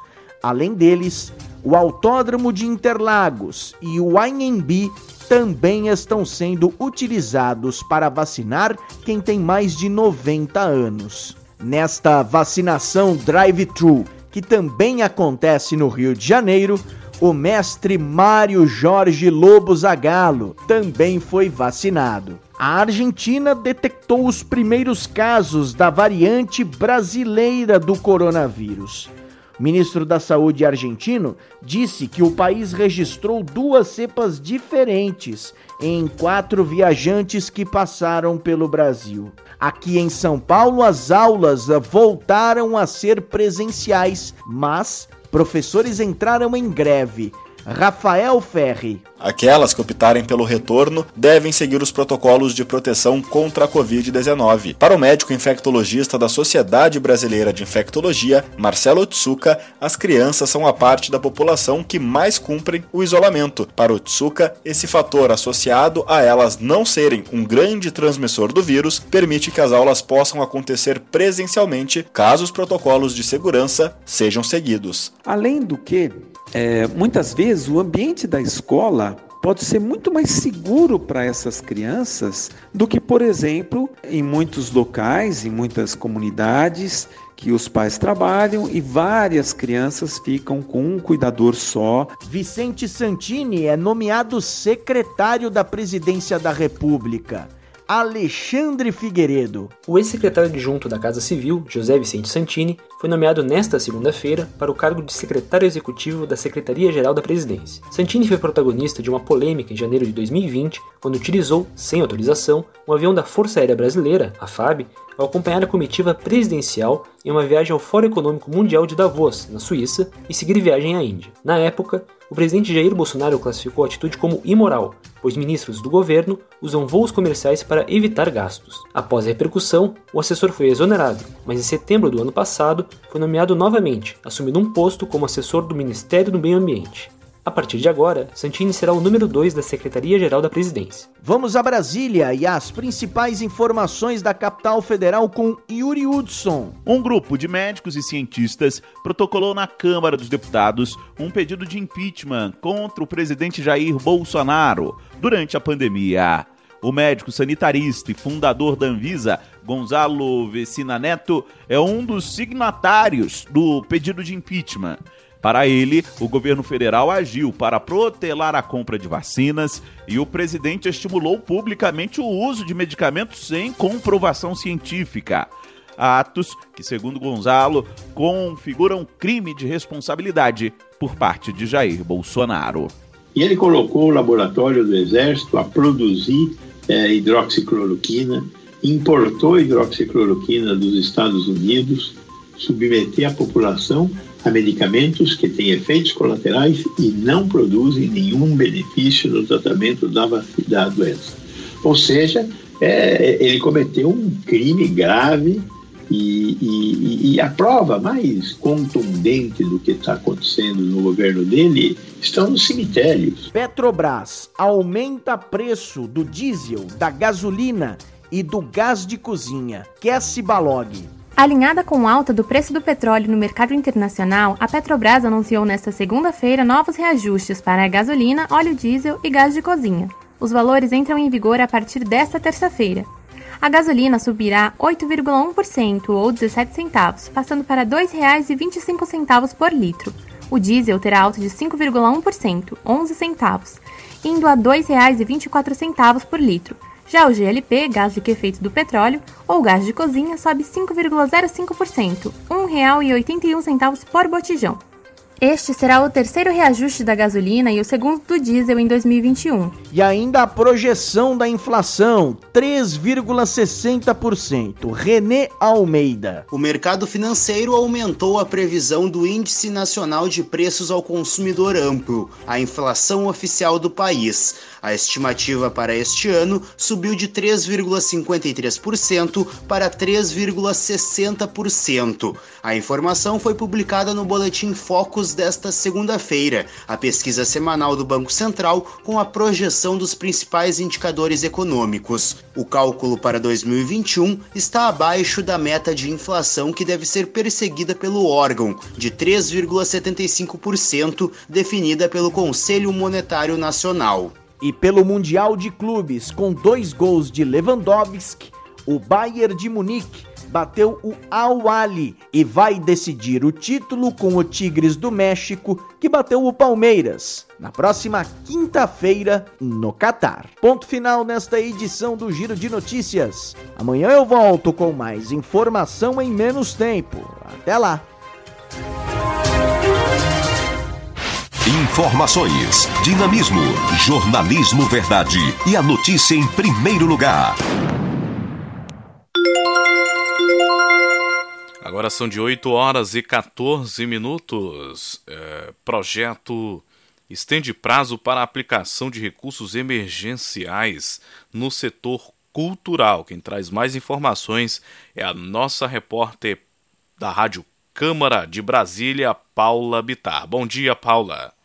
Além deles, o Autódromo de Interlagos e o Anhembi também estão sendo utilizados para vacinar quem tem mais de 90 anos. Nesta vacinação drive-thru, que também acontece no Rio de Janeiro, o mestre Mário Jorge Lobo Zagallo também foi vacinado. A Argentina detectou os primeiros casos da variante brasileira do coronavírus. Ministro da Saúde argentino disse que o país registrou duas cepas diferentes em quatro viajantes que passaram pelo Brasil. Aqui em São Paulo, as aulas voltaram a ser presenciais, mas professores entraram em greve. Rafael Ferri, Aquelas que optarem pelo retorno devem seguir os protocolos de proteção contra a Covid-19. Para o médico infectologista da Sociedade Brasileira de Infectologia, Marcelo Otsuka, as crianças são a parte da população que mais cumprem o isolamento. Para Otsuka, esse fator associado a elas não serem um grande transmissor do vírus permite que as aulas possam acontecer presencialmente caso os protocolos de segurança sejam seguidos. Além do que, é, muitas vezes o ambiente da escola pode ser muito mais seguro para essas crianças do que, por exemplo, em muitos locais, em muitas comunidades que os pais trabalham e várias crianças ficam com um cuidador só. Vicente Santini é nomeado secretário da Presidência da República. Alexandre Figueiredo. O ex-secretário adjunto da Casa Civil, José Vicente Santini, foi nomeado nesta segunda-feira para o cargo de secretário executivo da Secretaria-Geral da Presidência. Santini foi protagonista de uma polêmica em janeiro de 2020, quando utilizou, sem autorização, um avião da Força Aérea Brasileira, a FAB, ao acompanhar a comitiva presidencial em uma viagem ao Fórum Econômico Mundial de Davos, na Suíça, e seguir viagem à Índia. Na época, o presidente Jair Bolsonaro classificou a atitude como imoral, pois ministros do governo usam voos comerciais para evitar gastos. Após a repercussão, o assessor foi exonerado, mas em setembro do ano passado foi nomeado novamente, assumindo um posto como assessor do Ministério do Meio Ambiente. A partir de agora, Santini será o número 2 da Secretaria-Geral da Presidência. Vamos a Brasília e as principais informações da capital federal com Yuri Hudson. Um grupo de médicos e cientistas protocolou na Câmara dos Deputados um pedido de impeachment contra o presidente Jair Bolsonaro durante a pandemia. O médico sanitarista e fundador da Anvisa, Gonzalo Vecina Neto, é um dos signatários do pedido de impeachment. Para ele, o governo federal agiu para protelar a compra de vacinas e o presidente estimulou publicamente o uso de medicamentos sem comprovação científica. Atos que, segundo Gonzalo, configuram crime de responsabilidade por parte de Jair Bolsonaro. E ele colocou o laboratório do Exército a produzir é, hidroxicloroquina, importou hidroxicloroquina dos Estados Unidos, submeter a população a medicamentos que têm efeitos colaterais e não produzem nenhum benefício no tratamento da, da doença. Ou seja, é, ele cometeu um crime grave e, e, e, a prova mais contundente do que está acontecendo no governo dele estão nos cemitérios. Petrobras aumenta preço do diesel, da gasolina e do gás de cozinha. Kessi Balog. Alinhada com alta do preço do petróleo no mercado internacional, a Petrobras anunciou nesta segunda-feira novos reajustes para a gasolina, óleo diesel e gás de cozinha. Os valores entram em vigor a partir desta terça-feira. A gasolina subirá 8,1% ou 17 centavos, passando para R$ 2,25 por litro. O diesel terá alta de 5,1%, 11 centavos, indo a R$ 2,24 por litro, já o GLP, gás liquefeito do petróleo, ou gás de cozinha, sobe 5,05%, R$ 1,81 por botijão. Este será o terceiro reajuste da gasolina e o segundo do diesel em 2021. E ainda a projeção da inflação, 3,60%. René Almeida. O mercado financeiro aumentou a previsão do Índice Nacional de Preços ao Consumidor Amplo, a inflação oficial do país. A estimativa para este ano subiu de 3,53% para 3,60%. A informação foi publicada no Boletim Focus desta segunda-feira, a pesquisa semanal do Banco Central com a projeção dos principais indicadores econômicos. O cálculo para 2021 está abaixo da meta de inflação que deve ser perseguida pelo órgão, de 3,75%, definida pelo Conselho Monetário Nacional. E pelo Mundial de Clubes, com dois gols de Lewandowski, o Bayern de Munique bateu o Al-Ali e vai decidir o título com o Tigres do México, que bateu o Palmeiras, na próxima quinta-feira no Catar. Ponto final nesta edição do Giro de Notícias. Amanhã eu volto com mais informação em menos tempo. Até lá! Informações, dinamismo, jornalismo verdade e a notícia em primeiro lugar. Agora são de 8 horas e 14 minutos. É, projeto estende prazo para aplicação de recursos emergenciais no setor cultural. Quem traz mais informações é a nossa repórter da Rádio Câmara de Brasília, Paula Bitar. Bom dia, Paula.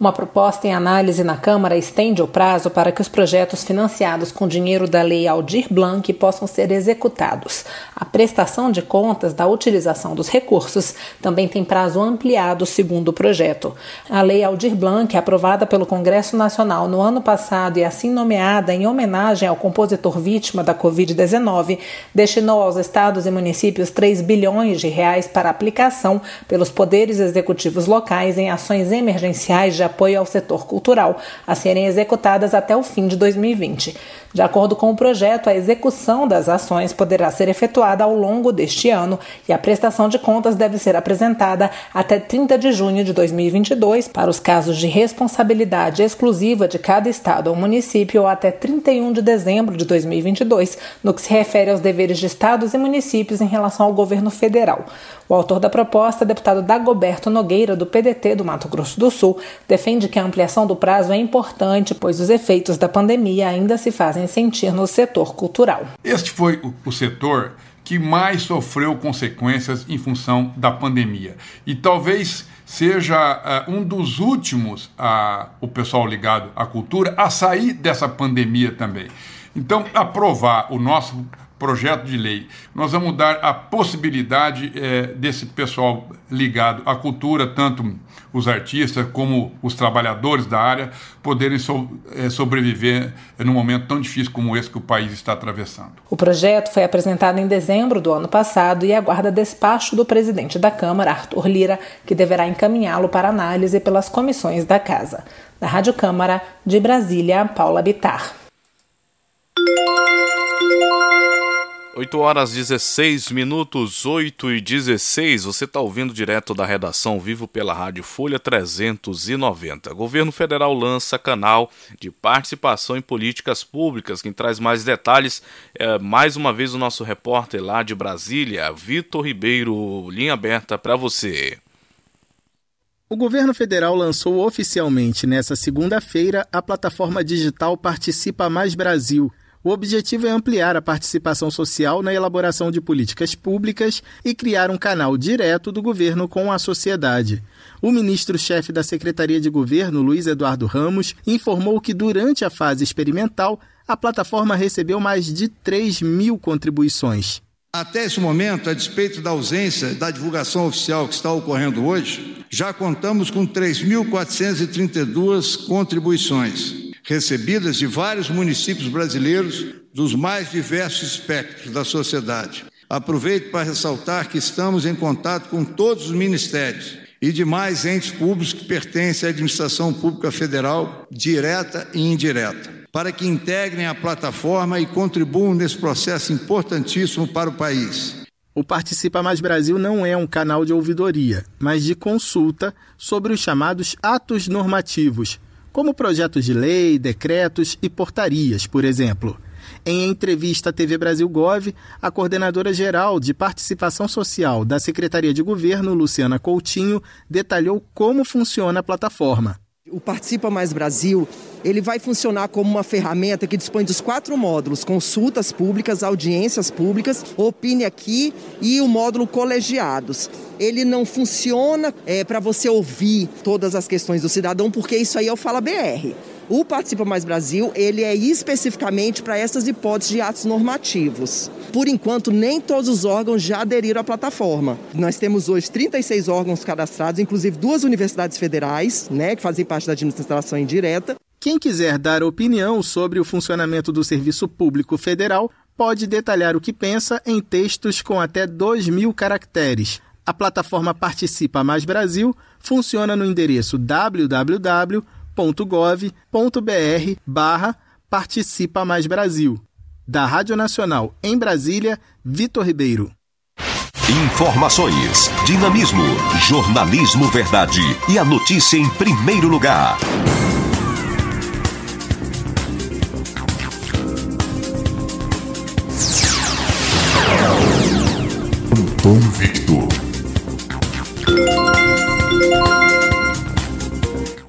Uma proposta em análise na Câmara estende o prazo para que os projetos financiados com dinheiro da Lei Aldir Blanc possam ser executados. A prestação de contas da utilização dos recursos também tem prazo ampliado, segundo o projeto. A Lei Aldir Blanc, aprovada pelo Congresso Nacional no ano passado e assim nomeada em homenagem ao compositor vítima da Covid-19, destinou aos estados e municípios 3 bilhões de reais para aplicação pelos poderes executivos locais em ações emergenciais de apoio ao setor cultural, a serem executadas até o fim de 2020. De acordo com o projeto, a execução das ações poderá ser efetuada ao longo deste ano e a prestação de contas deve ser apresentada até 30 de junho de 2022 para os casos de responsabilidade exclusiva de cada estado ou município ou até 31 de dezembro de 2022, no que se refere aos deveres de estados e municípios em relação ao governo federal. O autor da proposta, deputado Dagoberto Nogueira, do PDT do Mato Grosso do Sul, defende que a ampliação do prazo é importante, pois os efeitos da pandemia ainda se fazem sentir no setor cultural. Este foi o, setor que mais sofreu consequências em função da pandemia. E talvez seja uh, um dos últimos, uh, o pessoal ligado à cultura, a sair dessa pandemia também. Então, aprovar o nosso projeto de lei. Nós vamos dar a possibilidade é, desse pessoal ligado à cultura, tanto os artistas como os trabalhadores da área, poderem so, é, sobreviver num momento tão difícil como esse que o país está atravessando. O projeto foi apresentado em dezembro do ano passado e aguarda despacho do presidente da Câmara, Arthur Lira, que deverá encaminhá-lo para análise pelas comissões da Casa. Da Rádio Câmara, de Brasília, Paula Bitar. 8 horas 16 minutos, 8 e 16. Você está ouvindo direto da redação vivo pela Rádio Folha 390. Governo Federal lança canal de participação em políticas públicas. Quem traz mais detalhes é mais uma vez o nosso repórter lá de Brasília, Vitor Ribeiro. Linha aberta para você. O governo federal lançou oficialmente nesta segunda-feira a plataforma digital Participa Mais Brasil o objetivo é ampliar a participação social na elaboração de políticas públicas e criar um canal direto do governo com a sociedade. O ministro-chefe da Secretaria de Governo, Luiz Eduardo Ramos, informou que durante a fase experimental, a plataforma recebeu mais de 3 mil contribuições. Até esse momento, a despeito da ausência da divulgação oficial que está ocorrendo hoje, já contamos com 3.432 contribuições recebidas de vários municípios brasileiros dos mais diversos espectros da sociedade. Aproveito para ressaltar que estamos em contato com todos os ministérios e demais entes públicos que pertencem à administração pública federal, direta e indireta, para que integrem a plataforma e contribuam nesse processo importantíssimo para o país. O Participa Mais Brasil não é um canal de ouvidoria, mas de consulta sobre os chamados atos normativos, como projetos de lei, decretos e portarias, por exemplo. Em entrevista à TV Brasil Gov, a coordenadora geral de participação social da Secretaria de Governo, Luciana Coutinho, detalhou como funciona a plataforma. O Participa Mais Brasil, ele vai funcionar como uma ferramenta que dispõe dos quatro módulos: consultas públicas, audiências públicas, opine aqui e o módulo colegiados. Ele não funciona é, para você ouvir todas as questões do cidadão, porque isso aí é o Fala BR. O Participa Mais Brasil, ele é especificamente para essas hipóteses de atos normativos. Por enquanto, nem todos os órgãos já aderiram à plataforma. Nós temos hoje 36 órgãos cadastrados, inclusive duas universidades federais, né, que fazem parte da administração indireta. Quem quiser dar opinião sobre o funcionamento do Serviço Público Federal pode detalhar o que pensa em textos com até 2 mil caracteres. A plataforma Participa Mais Brasil funciona no endereço www www.gov.br barra Participa Mais Brasil. Da Rádio Nacional em Brasília, Vitor Ribeiro. Informações, dinamismo, jornalismo verdade e a notícia em primeiro lugar.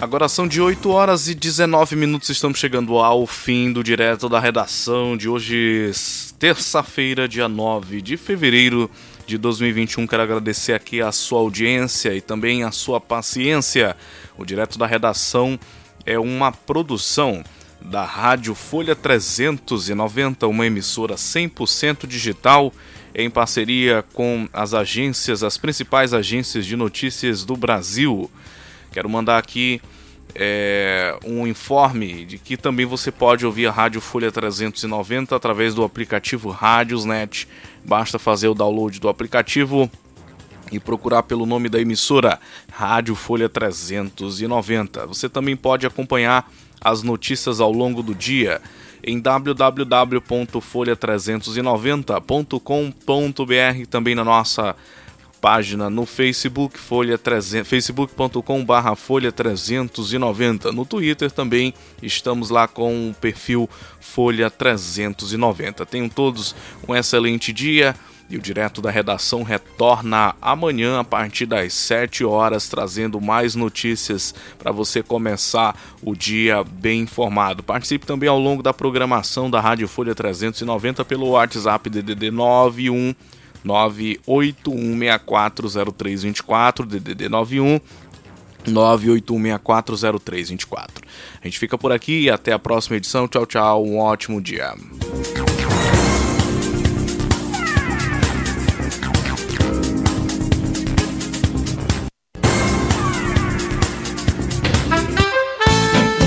Agora são de 8 horas e 19 minutos, estamos chegando ao fim do direto da redação de hoje, terça-feira, dia 9 de fevereiro de 2021. Quero agradecer aqui a sua audiência e também a sua paciência. O direto da redação é uma produção da Rádio Folha 390, uma emissora 100% digital em parceria com as agências, as principais agências de notícias do Brasil. Quero mandar aqui é, um informe de que também você pode ouvir a Rádio Folha 390 através do aplicativo Rádiosnet. Basta fazer o download do aplicativo e procurar pelo nome da emissora Rádio Folha 390. Você também pode acompanhar as notícias ao longo do dia em www.folha390.com.br, também na nossa página no Facebook, folha 300, facebook.com barra folha 390. No Twitter também estamos lá com o perfil folha 390. Tenham todos um excelente dia. E o Direto da Redação retorna amanhã a partir das 7 horas, trazendo mais notícias para você começar o dia bem informado. Participe também ao longo da programação da Rádio Folha 390 pelo WhatsApp DDD 91 981640324, DDD 91 981640324. A gente fica por aqui e até a próxima edição. Tchau, tchau. Um ótimo dia.